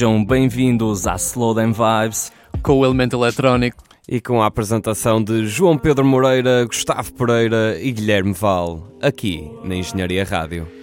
Sejam bem-vindos à Slow Down Vibes com o elemento eletrónico. E com a apresentação de João Pedro Moreira, Gustavo Pereira e Guilherme Val, aqui na Engenharia Rádio.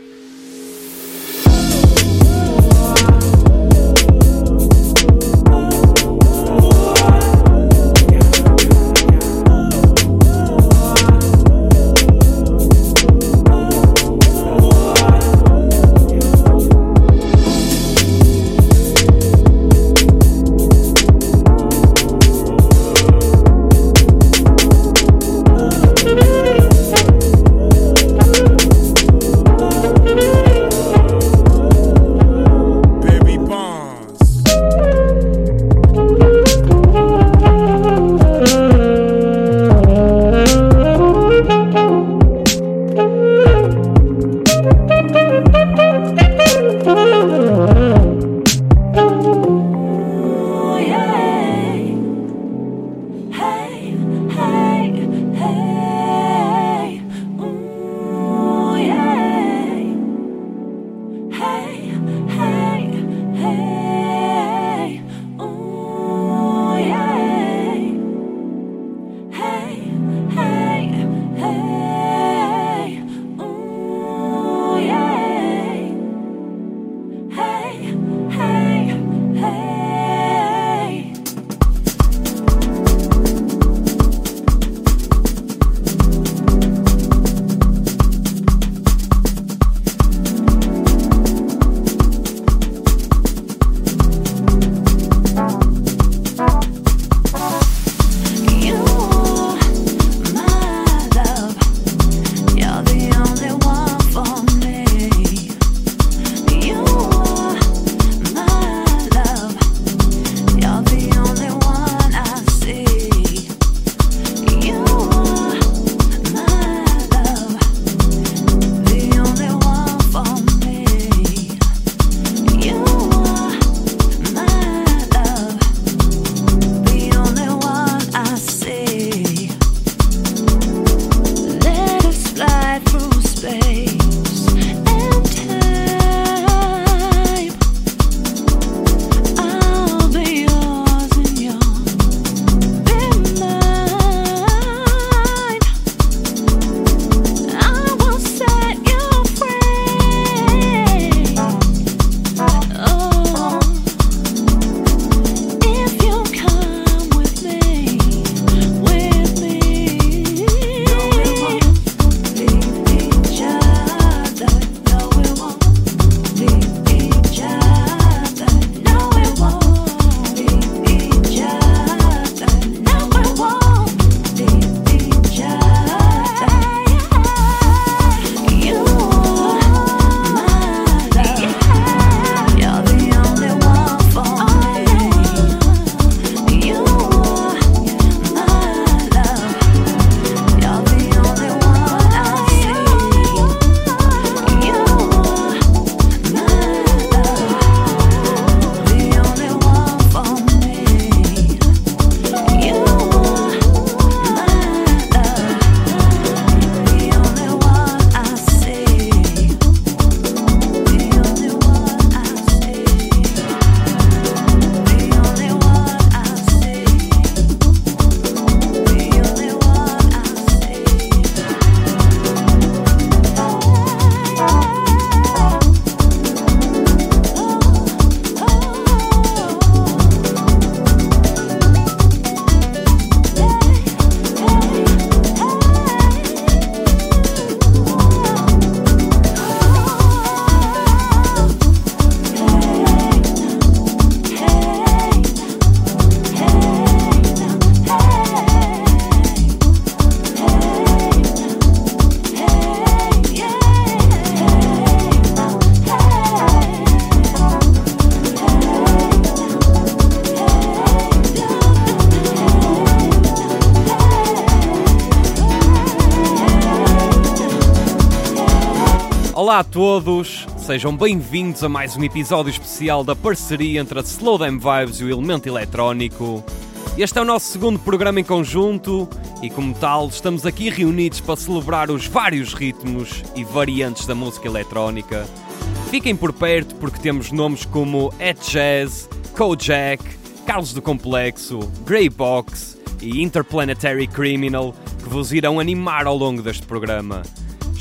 Olá a todos, sejam bem-vindos a mais um episódio especial da parceria entre a Slow Them Vibes e o Elemento Eletrónico. Este é o nosso segundo programa em conjunto e, como tal, estamos aqui reunidos para celebrar os vários ritmos e variantes da música eletrónica. Fiquem por perto porque temos nomes como Ed Jazz, Kojak, Carlos do Complexo, Grey Box e Interplanetary Criminal que vos irão animar ao longo deste programa.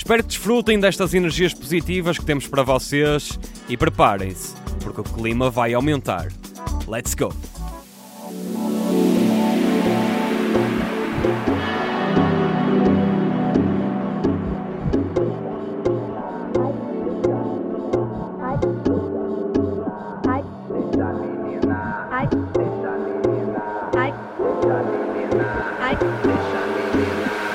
Espero que desfrutem destas energias positivas que temos para vocês e preparem-se, porque o clima vai aumentar. Let's go! Deixa menina. Ai, deixa menina.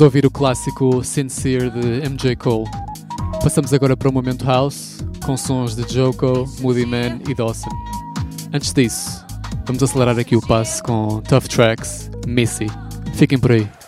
Acabámos ouvir o clássico Sincere de MJ Cole. Passamos agora para o momento house, com sons de Joko, Moody Man e Dawson. Antes disso, vamos acelerar aqui o passo com Tough Tracks, Missy. Fiquem por aí.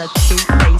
not a true face.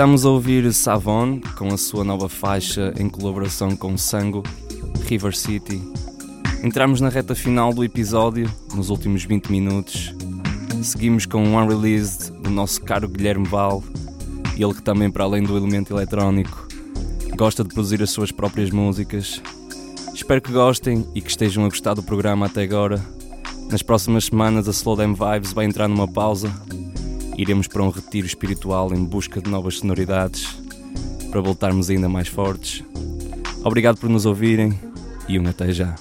Estamos a ouvir Savon com a sua nova faixa em colaboração com Sango, River City. Entramos na reta final do episódio, nos últimos 20 minutos. Seguimos com um unreleased do nosso caro Guilherme Val, ele que também, para além do elemento eletrónico, gosta de produzir as suas próprias músicas. Espero que gostem e que estejam a gostar do programa até agora. Nas próximas semanas, a Slow Damn Vibes vai entrar numa pausa. Iremos para um retiro espiritual em busca de novas sonoridades para voltarmos ainda mais fortes. Obrigado por nos ouvirem e um até já.